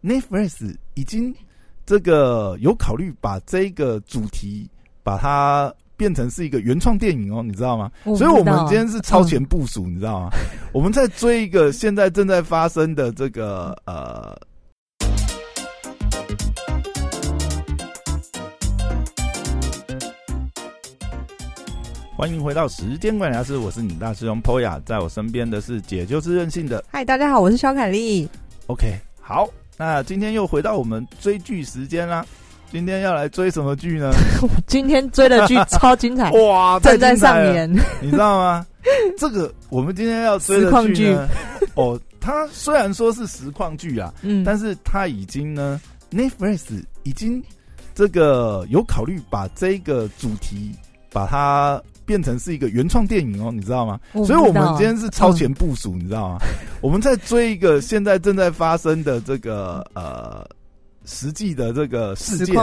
Netflix 已经这个有考虑把这个主题把它变成是一个原创电影哦，你知道吗？所以我们今天是超前部署，你知道吗？我们在追一个现在正在发生的这个呃。欢迎回到时间管理大师，我是你大师兄 Poya，在我身边的是姐就是任性的。嗨，大家好，我是肖凯丽。OK，好，那今天又回到我们追剧时间啦。今天要来追什么剧呢？今天追的剧超精彩哇，正在上演，你知道吗？这个我们今天要追的剧呢，哦，它虽然说是实况剧啊，嗯，但是它已经呢，Netflix 已经这个有考虑把这个主题把它。变成是一个原创电影哦，你知道吗？所以我们今天是超前部署，你知道吗？我们在追一个现在正在发生的这个呃实际的这个事件，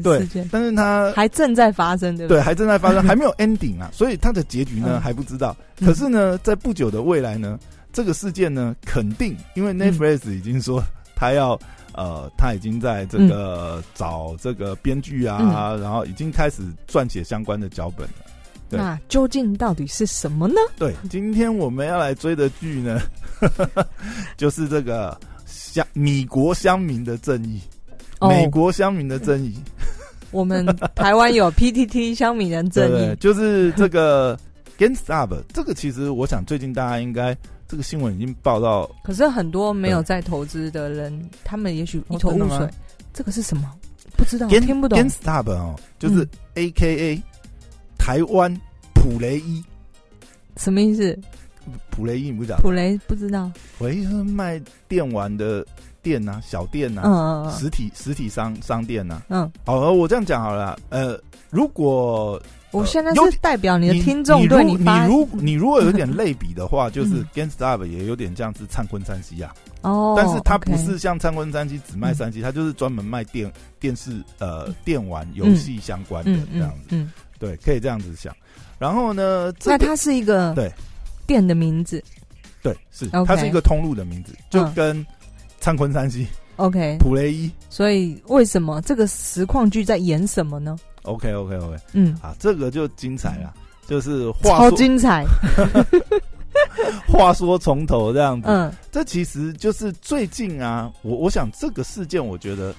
对对，但是它还正在发生，对对，还正在发生，还没有 ending 啊，所以它的结局呢还不知道。可是呢，在不久的未来呢，这个事件呢肯定，因为 Netflix 已经说他要呃，他已经在这个找这个编剧啊，然后已经开始撰写相关的脚本了。那究竟到底是什么呢？对，今天我们要来追的剧呢，就是这个乡米国乡民的正义，美国乡民的正义。我们台湾有 PTT 乡民人正义，就是这个 GameStop。这个其实我想最近大家应该这个新闻已经报道，可是很多没有在投资的人，他们也许一头雾水。这个是什么？不知道，听不懂。GameStop 哦，就是 AKA。台湾普雷伊什么意思？普雷伊你不知道？普雷不知道。普雷是卖电玩的店呐，小店呐，嗯嗯实体实体商商店呐，嗯。好，我这样讲好了。呃，如果我现在是代表你的听众，对你你如 你如果有点类比的话，就是 GameStop 也有点像是灿坤三西啊。哦。但是它不是像灿坤三西只卖三西，它就是专门卖电电视呃电玩游戏相关的这样子。嗯。对，可以这样子想。然后呢？那它是一个对店的名字，对，是它是一个通路的名字，就跟灿坤山西 OK 普雷伊。所以为什么这个实况剧在演什么呢？OK OK OK，嗯啊，这个就精彩了，就是话超精彩。话说从头这样子，嗯，这其实就是最近啊，我我想这个事件，我觉得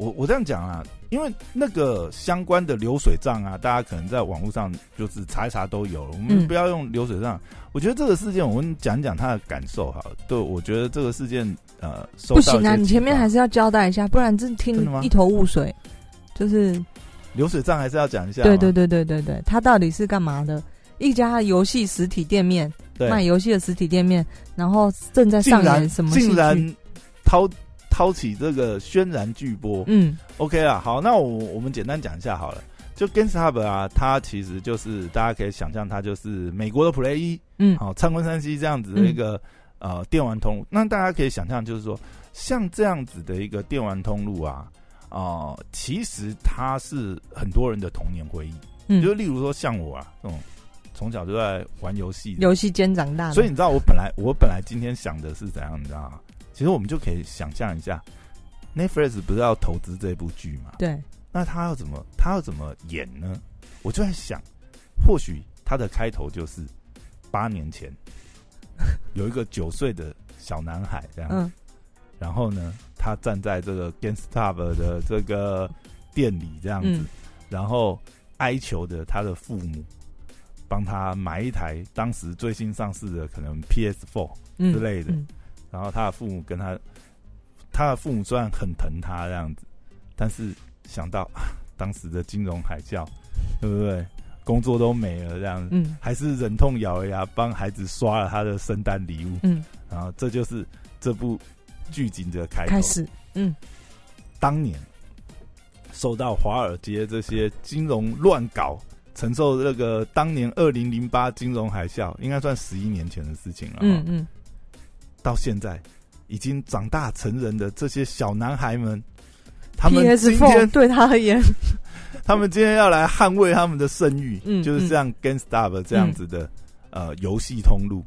我我这样讲啊。因为那个相关的流水账啊，大家可能在网络上就是查一查都有了。我们不要用流水账。我觉得这个事件，我们讲讲他的感受哈。对，我觉得这个事件呃，不行啊，你前面还是要交代一下，不然真听一头雾水。就是流水账还是要讲一下。对对对对对对，他到底是干嘛的？一家游戏实体店面，卖游戏的实体店面，然后正在上演什么竟然掏。挑起这个轩然巨波，嗯，OK 啊，好，那我我们简单讲一下好了。就 GameStop 啊，它其实就是大家可以想象，它就是美国的 Play 一，嗯，好，参观山西这样子的一个呃电玩通路。那大家可以想象，就是说像这样子的一个电玩通路啊，啊，其实它是很多人的童年回忆。嗯，就例如说像我啊，这种从小就在玩游戏，游戏间长大，所以你知道我本来我本来今天想的是怎样，你知道吗？其实我们就可以想象一下，Netflix 不是要投资这部剧嘛？对，那他要怎么他要怎么演呢？我就在想，或许他的开头就是八年前 有一个九岁的小男孩这样，然后呢，他站在这个 GameStop 的这个店里这样子，然后哀求的他的父母帮他买一台当时最新上市的可能 PS Four 之类的。然后他的父母跟他，他的父母虽然很疼他这样子，但是想到啊，当时的金融海啸，对不对？工作都没了这样子，嗯，还是忍痛咬了牙帮孩子刷了他的圣诞礼物，嗯，然后这就是这部剧情的开开始，嗯，当年受到华尔街这些金融乱搞，承受那个当年二零零八金融海啸，应该算十一年前的事情了，嗯嗯。到现在已经长大成人的这些小男孩们，他们今天 对他而言，他们今天要来捍卫他们的声誉，嗯，就是像 GameStop 这样子的呃游戏通路。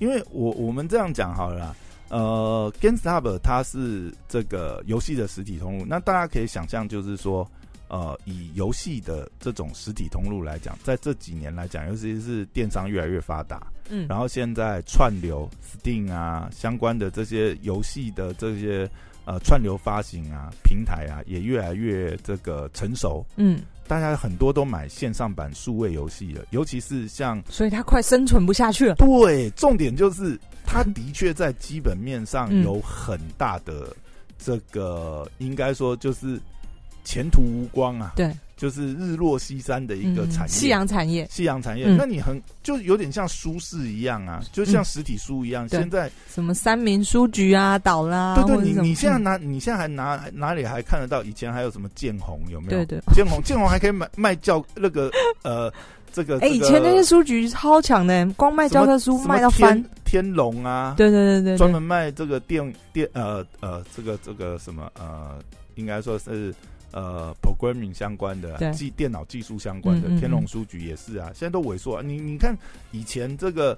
因为我我们这样讲好了，呃，GameStop 它是这个游戏的实体通路，那大家可以想象，就是说，呃，以游戏的这种实体通路来讲，在这几年来讲，尤其是电商越来越发达，嗯，然后现在串流 Steam 啊相关的这些游戏的这些呃串流发行啊平台啊，也越来越这个成熟，嗯。大家很多都买线上版数位游戏了，尤其是像，所以它快生存不下去了。对，重点就是它的确在基本面上有很大的这个，应该说就是前途无光啊。对。就是日落西山的一个产业，夕阳产业，夕阳产业。那你很就有点像书市一样啊，就像实体书一样。现在什么三明书局啊，倒啦。对对，你你现在拿，你现在还拿哪里还看得到？以前还有什么建红有没有？对对，建红建红还可以买卖教那个呃这个。哎，以前那些书局超强的，光卖教科书卖到翻。天龙啊，对对对对，专门卖这个电电呃呃这个这个什么呃，应该说是。呃，programming 相关的，技电脑技术相关的，天龙书局也是啊，现在都萎缩。啊你你看以前这个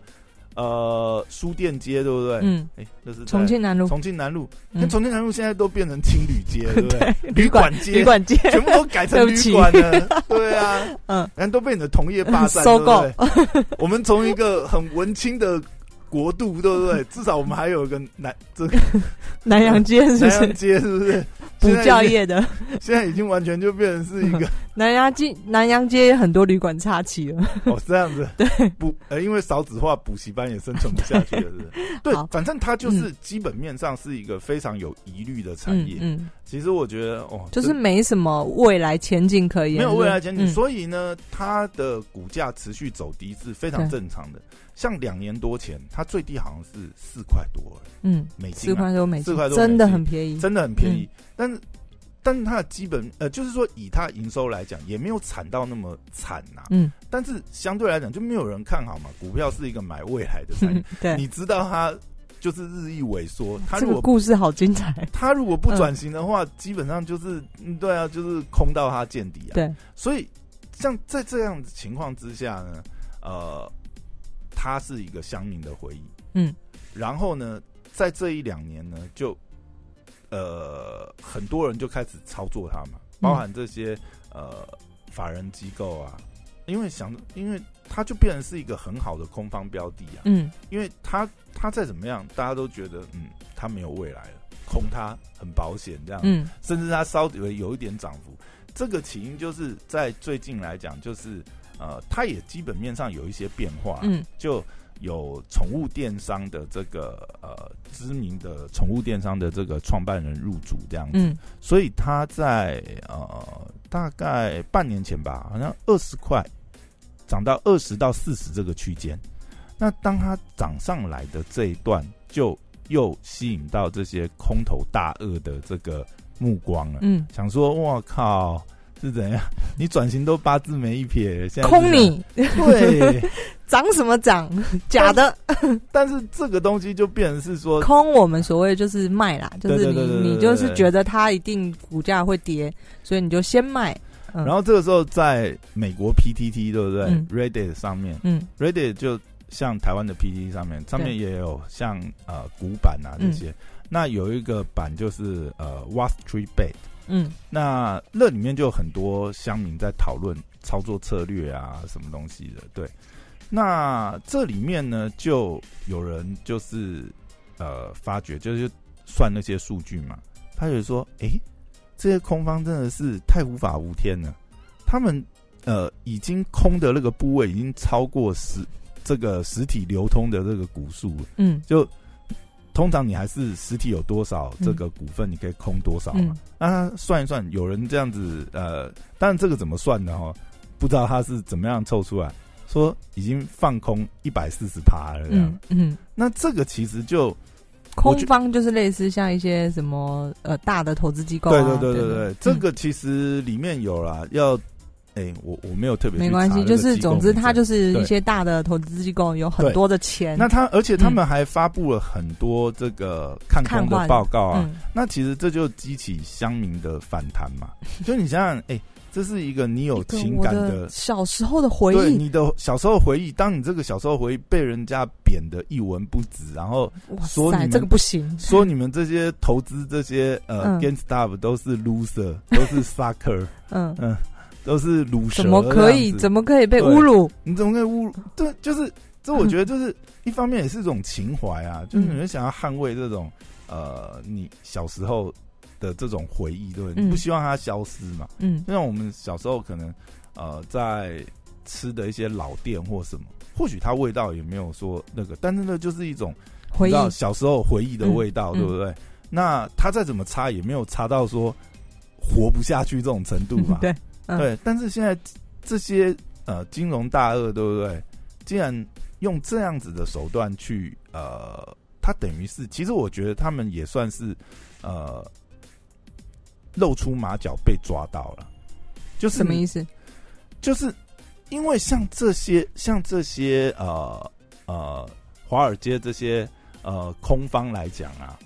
呃书店街对不对？嗯，哎，那是重庆南路。重庆南路，那重庆南路现在都变成青旅街，对不对？旅馆街，旅馆街，全部都改成旅馆了。对啊，嗯，人都被你的同业霸占，收购。我们从一个很文青的。国度对不对？至少我们还有一个南这个南洋街，南洋街是不是补教业的？现在已经完全就变成是一个南洋街，南洋街很多旅馆插旗了。哦，这样子 对补呃，因为少子化，补习班也生存不下去了，是？对，反正它就是基本面上是一个非常有疑虑的产业。嗯，其实我觉得哦，就是没什么未来前景可言，没有未来前景，所以呢，它的股价持续走低是非常正常的。像两年多前，它最低好像是四块多，嗯，美金，四块多美金，四块多，真的很便宜，真的很便宜。但是，但是它的基本，呃，就是说以它营收来讲，也没有惨到那么惨呐，嗯。但是相对来讲，就没有人看好嘛。股票是一个买未来的产业，对，你知道它就是日益萎缩。它这个故事好精彩。它如果不转型的话，基本上就是，对啊，就是空到它见底啊。对，所以像在这样的情况之下呢，呃。它是一个乡民的回忆，嗯，然后呢，在这一两年呢，就呃很多人就开始操作它嘛，包含这些呃法人机构啊，因为想，因为它就变成是一个很好的空方标的啊，嗯，因为它它再怎么样，大家都觉得嗯它没有未来了，空它很保险这样，嗯，甚至它稍微有一点涨幅，这个起因就是在最近来讲就是。呃，它也基本面上有一些变化，嗯，就有宠物电商的这个呃知名的宠物电商的这个创办人入主这样子，所以他在呃大概半年前吧，好像二十块涨到二十到四十这个区间，那当它涨上来的这一段，就又吸引到这些空头大鳄的这个目光了，嗯，想说我靠。是怎样？你转型都八字没一撇，现在空你对 涨什么涨？假的。但是这个东西就变成是说空，我们所谓就是卖啦，就是你你就是觉得它一定股价会跌，所以你就先卖。然后这个时候在美国 PTT 对不对？Reddit 上面，嗯，Reddit 就像台湾的 PTT 上面，上面也有像呃古板啊这些。那有一个版就是呃 Wall Street Bet。嗯，那那里面就有很多乡民在讨论操作策略啊，什么东西的。对，那这里面呢，就有人就是呃发觉，就是算那些数据嘛，他就说，哎，这些空方真的是太无法无天了，他们呃已经空的那个部位已经超过实这个实体流通的这个股数了。嗯，就。通常你还是实体有多少这个股份，你可以空多少嘛？那算一算，有人这样子呃，但这个怎么算的哈？不知道他是怎么样凑出来，说已经放空一百四十趴了这样。嗯，那这个其实就空方就是类似像一些什么呃大的投资机构。对对对对对，这个其实里面有啦，要哎，我我没有特别没关系，就是总之，他就是一些大的投资机构有很多的钱。那他而且他们还发布了很多这个看空的报告啊。那其实这就激起乡民的反弹嘛。就你想想，哎，这是一个你有情感的小时候的回忆，你的小时候回忆。当你这个小时候回忆被人家贬的一文不值，然后说你们这个不行，说你们这些投资这些呃 g a i n s t o p 都是 loser，都是 sucker，嗯 嗯。都是辱蛇，怎么可以？怎么可以被侮辱？你怎么可以侮辱？对，就是这，我觉得就是一方面也是一种情怀啊，就是你们想要捍卫这种呃，你小时候的这种回忆，对，你不希望它消失嘛？嗯，就像我们小时候可能呃在吃的一些老店或什么，或许它味道也没有说那个，但是呢，就是一种回忆，小时候回忆的味道，对不对？那它再怎么差，也没有差到说活不下去这种程度吧？对。对，但是现在这些呃金融大鳄，对不对？竟然用这样子的手段去呃，他等于是，其实我觉得他们也算是呃露出马脚被抓到了，就是什么意思？就是因为像这些像这些呃呃华尔街这些呃空方来讲啊，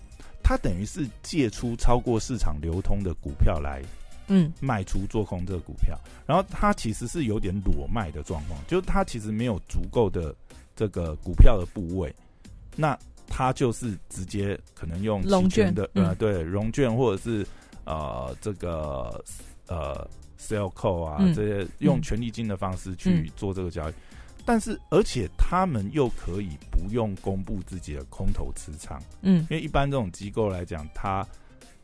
他等于是借出超过市场流通的股票来。嗯，卖出做空这个股票，然后它其实是有点裸卖的状况，就是它其实没有足够的这个股票的部位，那它就是直接可能用融券的呃对融券或者是呃这个呃 sell call 啊这些用权利金的方式去做这个交易，但是而且他们又可以不用公布自己的空头持仓，嗯，因为一般这种机构来讲，它。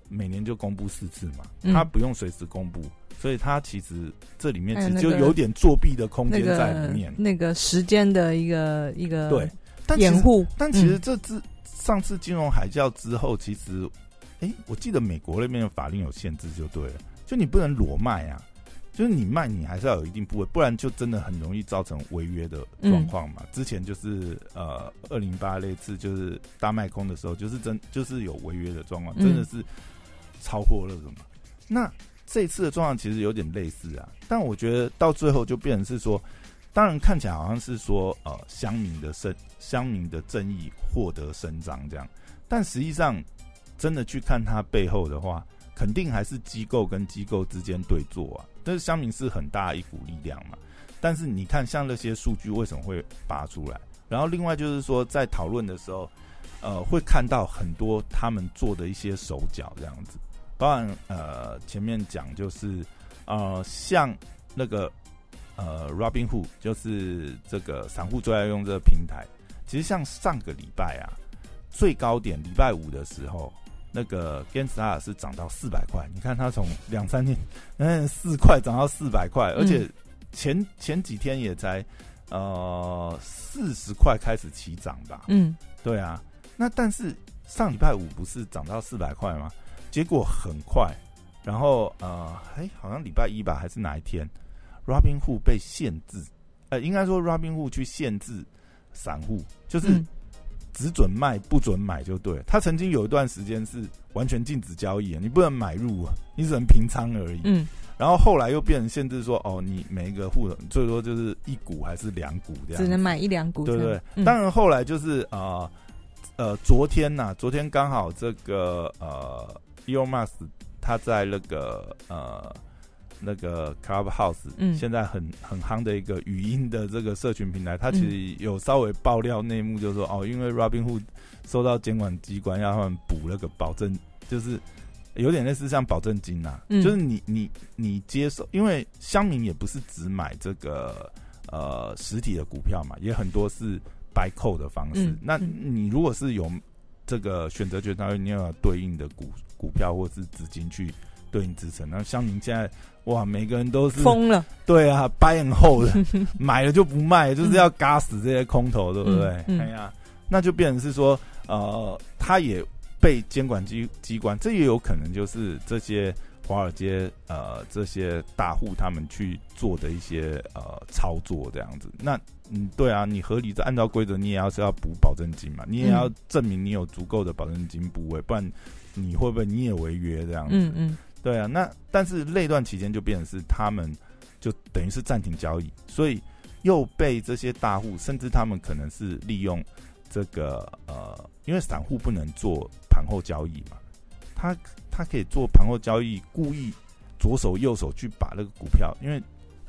每年就公布四次嘛，他不用随时公布，所以他其实这里面其实就有点作弊的空间在里面。那个时间的一个一个对但掩护，但其实这次上次金融海啸之后，其实哎，我记得美国那边的法令有限制，就对了，就你不能裸卖啊，就是你卖你还是要有一定部位，不然就真的很容易造成违约的状况嘛。之前就是呃二零八那次就是大卖空的时候，就是真就是有违约的状况，真的是。超过了什么？那这次的状况其实有点类似啊，但我觉得到最后就变成是说，当然看起来好像是说呃乡民的生乡民的正义获得伸张这样，但实际上真的去看它背后的话，肯定还是机构跟机构之间对坐啊。但是乡民是很大一股力量嘛，但是你看像那些数据为什么会拔出来？然后另外就是说在讨论的时候，呃，会看到很多他们做的一些手脚这样子。当然，呃，前面讲就是，呃，像那个呃，Robinhood，就是这个散户最爱用这个平台。其实像上个礼拜啊，最高点礼拜五的时候，那个 Genstar 是涨到四百块。你看它从两三天，嗯，四块涨到四百块，而且前前几天也才呃四十块开始起涨吧。嗯，对啊。那但是上礼拜五不是涨到四百块吗？结果很快，然后呃，哎，好像礼拜一吧，还是哪一天，Robinhood 被限制，呃，应该说 Robinhood 去限制散户，就是只准卖不准买就对。他曾经有一段时间是完全禁止交易，你不能买入啊，你只能平仓而已。嗯，然后后来又变成限制说，哦，你每一个户最多就是一股还是两股这样，只能买一两股，对不对？当然后来就是啊，呃，昨天呐，昨天刚好这个呃。Elon Musk 他在那个呃那个 Clubhouse，嗯，现在很很夯的一个语音的这个社群平台，他其实有稍微爆料内幕，就是说哦，因为 Robinhood 收到监管机关要他们补那个保证，就是有点类似像保证金呐，就是你你你接受，因为乡民也不是只买这个呃实体的股票嘛，也很多是 buy call 的方式，那你如果是有这个选择权，它会你要对应的股。股票或是资金去对应支撑，那像您现在哇，每个人都是疯了，对啊，buy and hold，买了就不卖，就是要嘎死这些空头，对不对？哎呀，那就变成是说，呃，他也被监管机机关，这也有可能就是这些华尔街呃这些大户他们去做的一些呃操作这样子。那嗯，对啊，你合理的按照规则，你也要是要补保证金嘛，你也要证明你有足够的保证金部位，不然。你会不会你也违约这样子？嗯嗯，对啊。那但是那段期间就变成是他们就等于是暂停交易，所以又被这些大户，甚至他们可能是利用这个呃，因为散户不能做盘后交易嘛，他他可以做盘后交易，故意左手右手去把那个股票，因为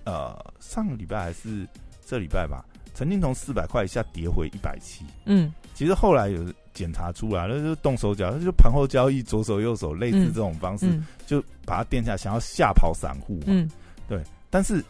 呃上个礼拜还是这礼拜吧，曾经从四百块以下跌回一百七，嗯，其实后来有检查出来，那就动手脚，那就盘后交易，左手右手类似这种方式，就把它垫下，想要吓跑散户，嗯，对。但是，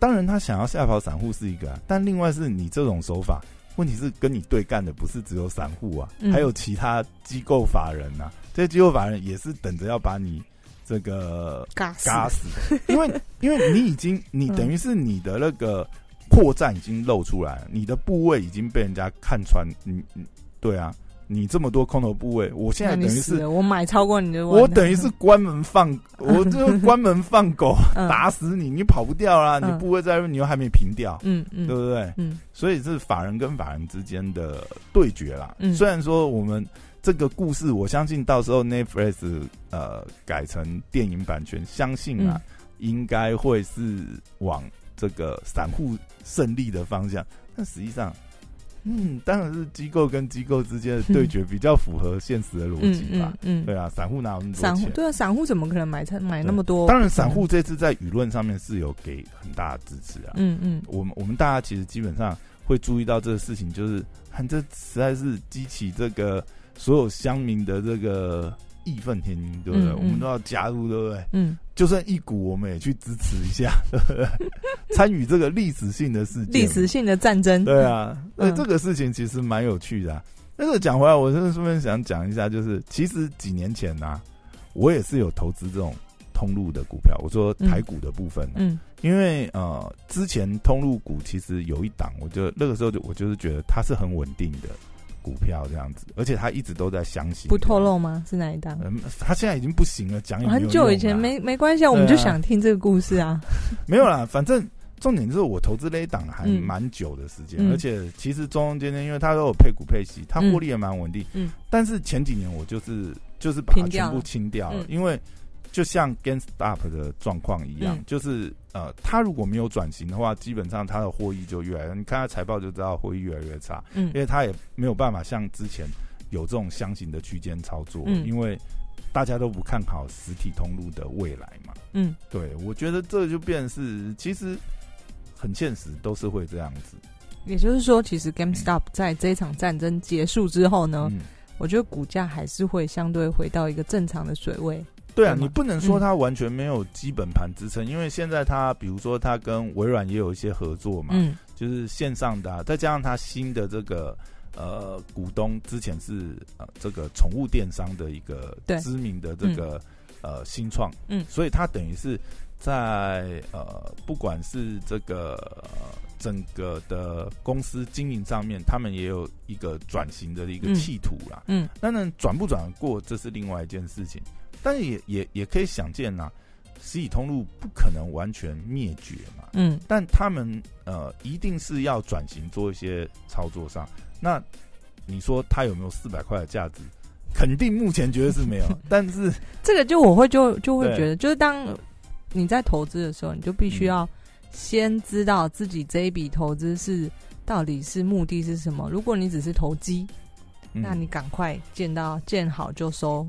当然他想要吓跑散户是一个，但另外是你这种手法，问题是跟你对干的不是只有散户啊，还有其他机构法人呐。这些机构法人也是等着要把你这个嘎嘎死，因为 因为你已经你等于是你的那个破绽已经露出来，你的部位已经被人家看穿，你你对啊。你这么多空头部位，我现在等于是我买超过你的，我等于是关门放，我就关门放狗，打死你，你跑不掉啦！你部位在，你又还没平掉，嗯嗯，对不对？嗯，所以是法人跟法人之间的对决啦。虽然说我们这个故事，我相信到时候 Netflix 呃改成电影版权，相信啊，应该会是往这个散户胜利的方向，但实际上。嗯，当然是机构跟机构之间的对决比较符合现实的逻辑吧。嗯，对啊，散户哪有那么多钱？对啊，散户怎么可能买菜买那么多？当然，散户这次在舆论上面是有给很大的支持啊。嗯嗯，我们我们大家其实基本上会注意到这个事情，就是这实在是激起这个所有乡民的这个。义愤填膺，对不对？我们都要加入，对不对？嗯，就算一股，我们也去支持一下，对不对？参与这个历史性的事件，历史性的战争。对啊，那这个事情其实蛮有趣的。但是讲回来，我真的顺便想讲一下，就是其实几年前呢，我也是有投资这种通路的股票。我说台股的部分，嗯，因为呃，之前通路股其实有一档，我就那个时候就我就是觉得它是很稳定的。股票这样子，而且他一直都在相信。不透露吗？是哪一档？嗯，他现在已经不行了，讲很久以前没没关系啊，我们就想听这个故事啊。没有啦，反正重点就是我投资那一档还蛮久的时间，而且其实中中间间，因为他都有配股配息，他获利也蛮稳定。嗯，但是前几年我就是就是把它全部清掉了，因为。就像 GameStop 的状况一样，就是呃，它如果没有转型的话，基本上它的获益就越来越，你看它财报就知道获益越来越差。嗯，因为它也没有办法像之前有这种箱型的区间操作，因为大家都不看好实体通路的未来嘛。嗯，对，我觉得这就变是其实很现实，都是会这样子。也就是说，其实 GameStop 在这场战争结束之后呢，我觉得股价还是会相对回到一个正常的水位。对啊，你不能说它完全没有基本盘支撑，因为现在它，比如说它跟微软也有一些合作嘛，嗯，就是线上的，再加上它新的这个呃股东之前是呃这个宠物电商的一个知名的这个呃新创，嗯，所以它等于是在呃不管是这个呃整个的公司经营上面，他们也有一个转型的一个企图啦，嗯，当然转不转过，这是另外一件事情。但是也也也可以想见呐，实体通路不可能完全灭绝嘛。嗯，但他们呃一定是要转型做一些操作上。那你说它有没有四百块的价值？肯定目前觉得是没有。但是这个就我会就就会觉得，就是当你在投资的时候，你就必须要先知道自己这一笔投资是到底是目的是什么。如果你只是投机，那你赶快见到见好就收。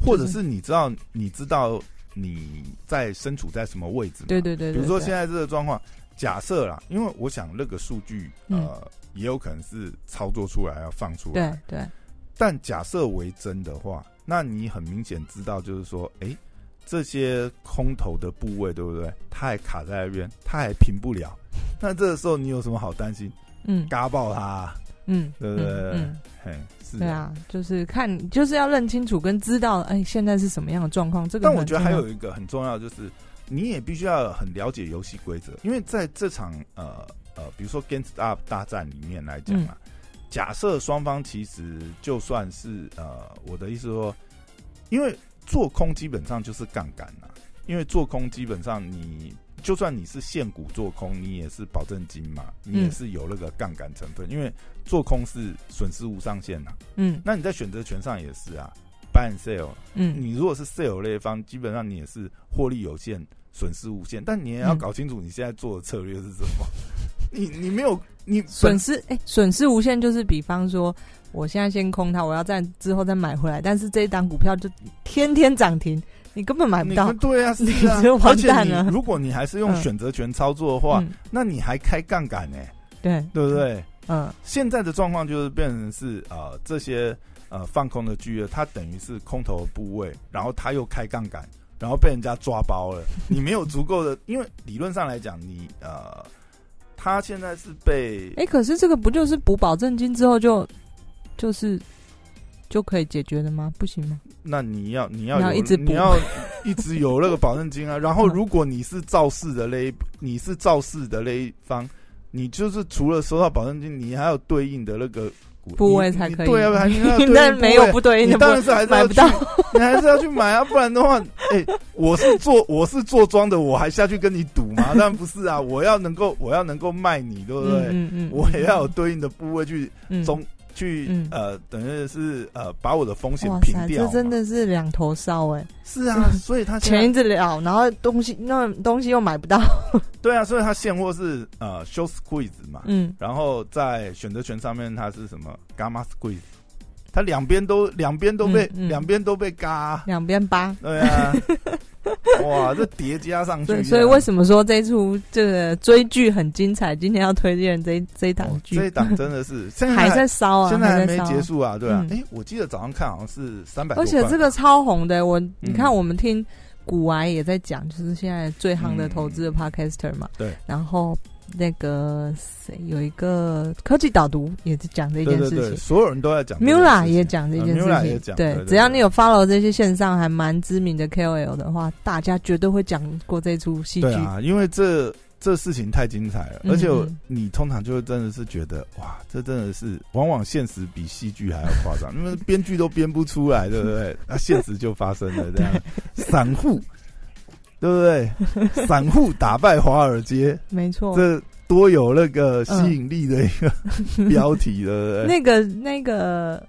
或者是你知道，你知道你在身处在什么位置？对对对。比如说现在这个状况，假设啦，因为我想那个数据呃，也有可能是操作出来要放出来。对对。但假设为真的话，那你很明显知道，就是说，哎，这些空头的部位，对不对？它还卡在那边，它还平不了。那这个时候你有什么好担心？嗯，嘎爆它。嗯，对不对？嗯，嘿。对啊，就是看，就是要认清楚跟知道，哎，现在是什么样的状况。这个，但我觉得还有一个很重要，就是你也必须要很了解游戏规则，因为在这场呃呃，比如说 Games Up 大战里面来讲啊，假设双方其实就算是呃，我的意思说，因为做空基本上就是杠杆呐，因为做空基本上你。就算你是现股做空，你也是保证金嘛，你也是有那个杠杆成分，因为做空是损失无上限呐。嗯，那你在选择权上也是啊，buy and sell，嗯，你如果是 sell 那一方，基本上你也是获利有限，损失无限。但你也要搞清楚你现在做的策略是什么。你你没有你损失哎，损失无限就是比方说，我现在先空它，我要在之后再买回来，但是这一档股票就天天涨停，你根本买不到。对啊，你就完蛋了。如果你还是用选择权操作的话，那你还开杠杆呢？对，对不对？嗯，现在的状况就是变成是呃这些呃放空的巨额，它等于是空头部位，然后他又开杠杆，然后被人家抓包了。你没有足够的，因为理论上来讲，你呃。他现在是被哎，可是这个不就是补保证金之后就就是就可以解决的吗？不行吗？那你要你要要一直你要一直有那个保证金啊。然后如果你是肇事的那一你是肇事的那一方，你就是除了收到保证金，你还有对应的那个。部位才可以，对啊，但 没有不对，你当然是还是买不到，你还是要去买啊，不然的话，哎，我是做我是做庄的，我还下去跟你赌吗？当然不是啊，我要能够我要能够卖你，对不对？嗯嗯，我也要有对应的部位去中。去呃，等于是呃，把我的风险平掉。这真的是两头烧哎。是啊，所以他钱一直了，然后东西那东西又买不到。对啊，所以他现货是呃，show squeeze 嘛。嗯。然后在选择权上面，它是什么 gamma squeeze？它两边都两边都被两边都被嘎，两边扒。对啊。哇，这叠加上去，所以为什么说这出这个追剧很精彩？今天要推荐这这一档剧，这一档真的是 还在烧啊，现在还没结束啊，对啊。哎，我记得早上看好像是三百，而且这个超红的。我你看，我们听古玩也在讲，就是现在最夯的投资的 podcaster 嘛，对，然后。那个谁有一个科技导读也是讲这件事情，所有人都在讲。Mula 也讲这件事情，对，只要你有 follow 这些线上还蛮知名的 KOL 的话，大家绝对会讲过这出戏剧啊。因为这这事情太精彩了，而且你通常就会真的是觉得哇，这真的是往往现实比戏剧还要夸张，因为编剧都编不出来，对不对？那现实就发生了这样，散户。对不对？散户打败华尔街，没错，这多有那个吸引力的一个 标题了。那个、那个、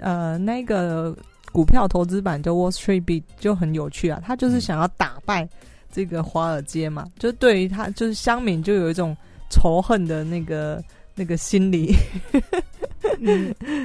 呃，那个股票投资版就 Wall Street Beat 就很有趣啊。他就是想要打败这个华尔街嘛，就对于他就是乡民就有一种仇恨的那个那个心理。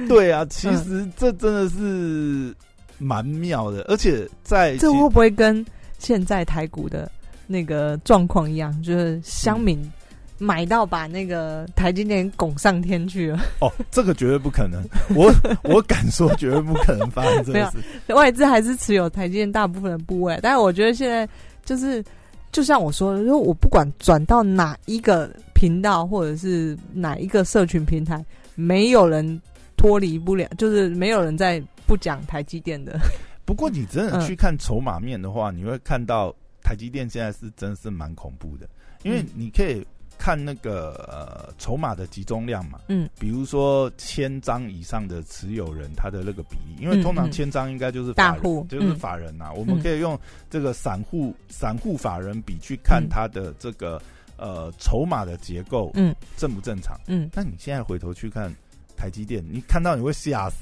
对啊，其实这真的是蛮妙的，而且在这会不会跟？现在台股的那个状况一样，就是乡民买到把那个台积电拱上天去了。哦，这个绝对不可能，我我敢说绝对不可能发生这个 事。外资还是持有台积电大部分的部位，但是我觉得现在就是，就像我说的，因为我不管转到哪一个频道或者是哪一个社群平台，没有人脱离不了，就是没有人在不讲台积电的。不过，你真的去看筹码面的话，你会看到台积电现在是真是蛮恐怖的，因为你可以看那个呃筹码的集中量嘛，嗯，比如说千张以上的持有人他的那个比例，因为通常千张应该就是大户，就是法人呐，我们可以用这个散户散户法人比去看他的这个呃筹码的结构，嗯，正不正常？嗯，那你现在回头去看台积电，你看到你会吓死。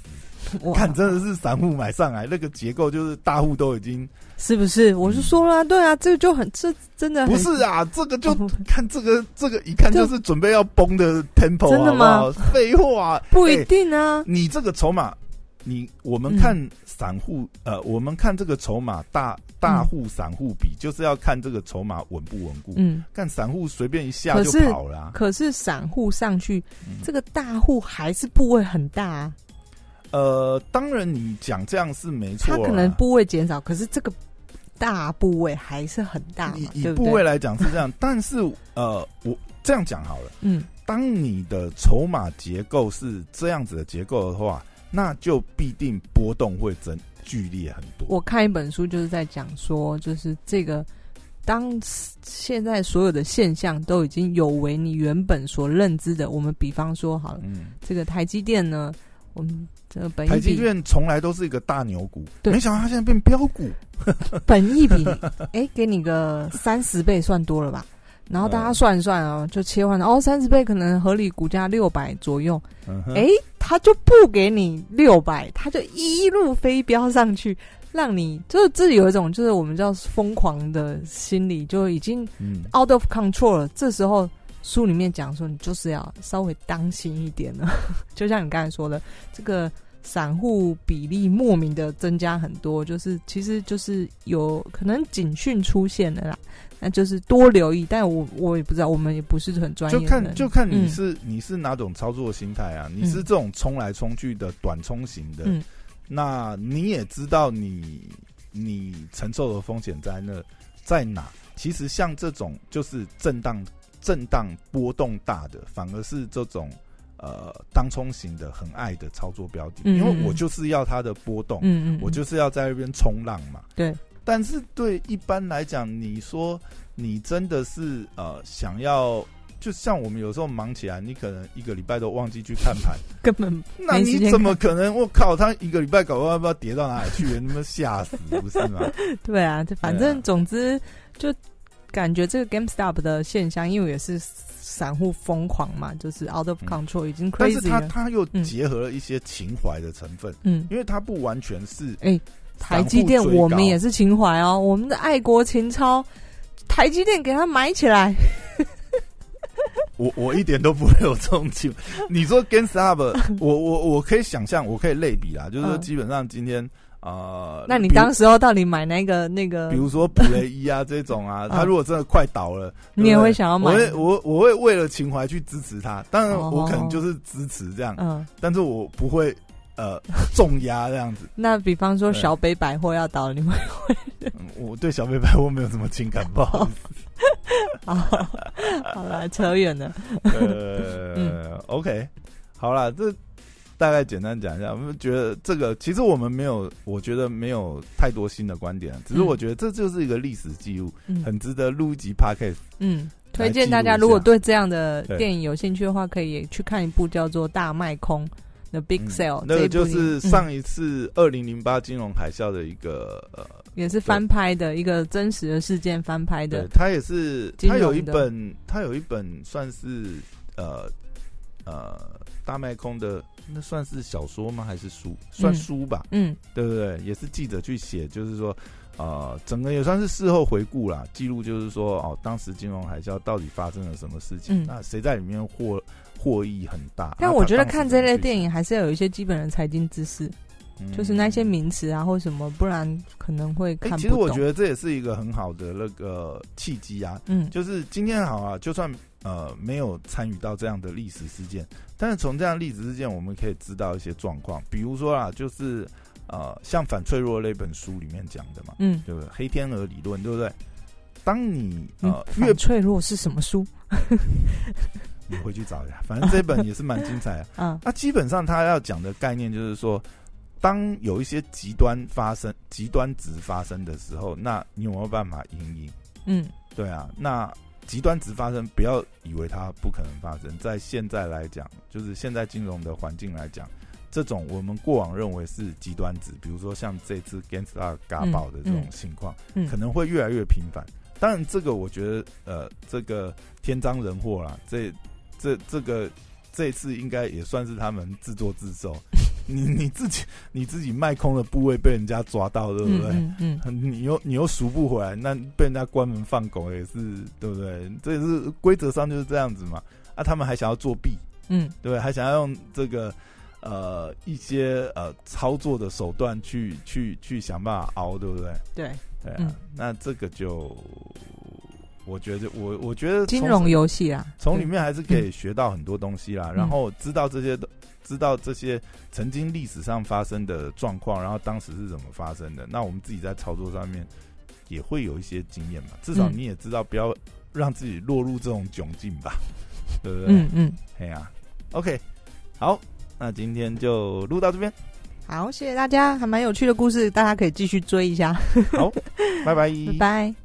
看，真的是散户买上来，那个结构就是大户都已经是不是？我是说了，对啊，这个就很这真的不是啊，这个就看这个这个一看就是准备要崩的 temple，真的吗？废话，不一定啊。你这个筹码，你我们看散户，呃，我们看这个筹码大大户散户比，就是要看这个筹码稳不稳固。嗯，看散户随便一下就跑了。可是散户上去，这个大户还是部位很大啊。呃，当然你讲这样是没错，它可能部位减少，可是这个大部位还是很大。以以部位来讲是这样，但是呃，我这样讲好了，嗯，当你的筹码结构是这样子的结构的话，那就必定波动会增剧烈很多。我看一本书就是在讲说，就是这个当现在所有的现象都已经有违你原本所认知的，我们比方说好了，嗯，这个台积电呢。我们这个本台积电从来都是一个大牛股，没想到它现在变标股。本益比，哎，给你个三十倍算多了吧？然后大家算一算哦，就切换哦，三十倍可能合理，股价六百左右。哎，他就不给你六百，他就一路飞飙上去，让你就是自己有一种就是我们叫疯狂的心理，就已经 out of control 了。这时候书里面讲说，你就是要稍微当心一点了。就像你刚才说的，这个散户比例莫名的增加很多，就是其实就是有可能警讯出现了啦。那就是多留意，但我我也不知道，我们也不是很专业。就看就看你是你是哪种操作心态啊？你是这种冲来冲去的短冲型的，那你也知道你你承受的风险在那在哪？其实像这种就是震荡震荡波动大的，反而是这种呃当冲型的很爱的操作标的，因为我就是要它的波动，嗯嗯，我就是要在那边冲浪嘛，对。但是对一般来讲，你说你真的是呃想要，就像我们有时候忙起来，你可能一个礼拜都忘记去看盘，根本那你怎么可能？我靠，他一个礼拜搞不好不知道跌到哪里去，那么吓死不是吗？对啊，反正总之就感觉这个 GameStop 的现象，因为也是散户疯狂嘛，就是 out of control 已经 crazy 但是它它又结合了一些情怀的成分，嗯，因为它不完全是哎。台积电，我们也是情怀哦，我们的爱国情操，台积电给它买起来。我我一点都不会有这种情。你说 GameStop，我我我可以想象，我可以类比啦，就是说基本上今天啊，那你当时候到底买那个那个？比如说普雷伊啊这种啊，他如果真的快倒了，你也会想要买？我会我我会为了情怀去支持他，当然我可能就是支持这样，嗯，但是我不会。呃，重压这样子。那比方说小北百货要倒，你会会？我对小北百货没有什么情感，不好意思。好，好了，扯远了。呃，OK，好了，这大概简单讲一下。我们觉得这个其实我们没有，我觉得没有太多新的观点，只是我觉得这就是一个历史记录，很值得录一集 Podcast。嗯，推荐大家如果对这样的电影有兴趣的话，可以去看一部叫做《大卖空》。The Big Sale，那个就是上一次二零零八金融海啸的一个呃，也是翻拍的一个真实的事件翻拍的。他也是，他有一本，他有一本算是呃呃大卖空的，那算是小说吗？还是书？算书吧。嗯，对不对？也是记者去写，就是说呃，整个也算是事后回顾啦，记录就是说哦，当时金融海啸到底发生了什么事情？那谁在里面获？获益很大，但我觉得看这类电影还是要有一些基本的财经知识，就是那些名词啊或什么，不然可能会看。其实我觉得这也是一个很好的那个契机啊，嗯，就是今天好啊，就算呃没有参与到这样的历史事件，但是从这样历史事件，我们可以知道一些状况，比如说啊，就是呃像反脆弱那本书里面讲的嘛，嗯，就是黑天鹅理论，对不对？当你呃越脆弱是什么书？你回去找一下，反正这本也是蛮精彩的。嗯，那基本上他要讲的概念就是说，当有一些极端发生、极端值发生的时候，那你有没有办法应应？嗯，对啊。那极端值发生，不要以为它不可能发生。在现在来讲，就是现在金融的环境来讲，这种我们过往认为是极端值，比如说像这次 Genstar 嘎爆的这种情况，可能会越来越频繁。当然，这个我觉得，呃，这个天灾人祸啦，这。这这个这次应该也算是他们自作自受。你你自己你自己卖空的部位被人家抓到，对不对？嗯嗯。你又你又赎不回来，那被人家关门放狗也是对不对？这也是规则上就是这样子嘛。啊，他们还想要作弊，嗯，对，还想要用这个呃一些呃操作的手段去去去想办法熬，对不对？对对啊，那这个就。我觉得，我我觉得金融游戏啊，从里面还是可以学到很多东西啦。然后知道这些，知道这些曾经历史上发生的状况，然后当时是怎么发生的。那我们自己在操作上面也会有一些经验嘛。至少你也知道，不要让自己落入这种窘境吧，对不对？嗯嗯，嘿呀，OK，好，那今天就录到这边。好，谢谢大家，还蛮有趣的故事，大家可以继续追一下。好，拜拜，拜拜。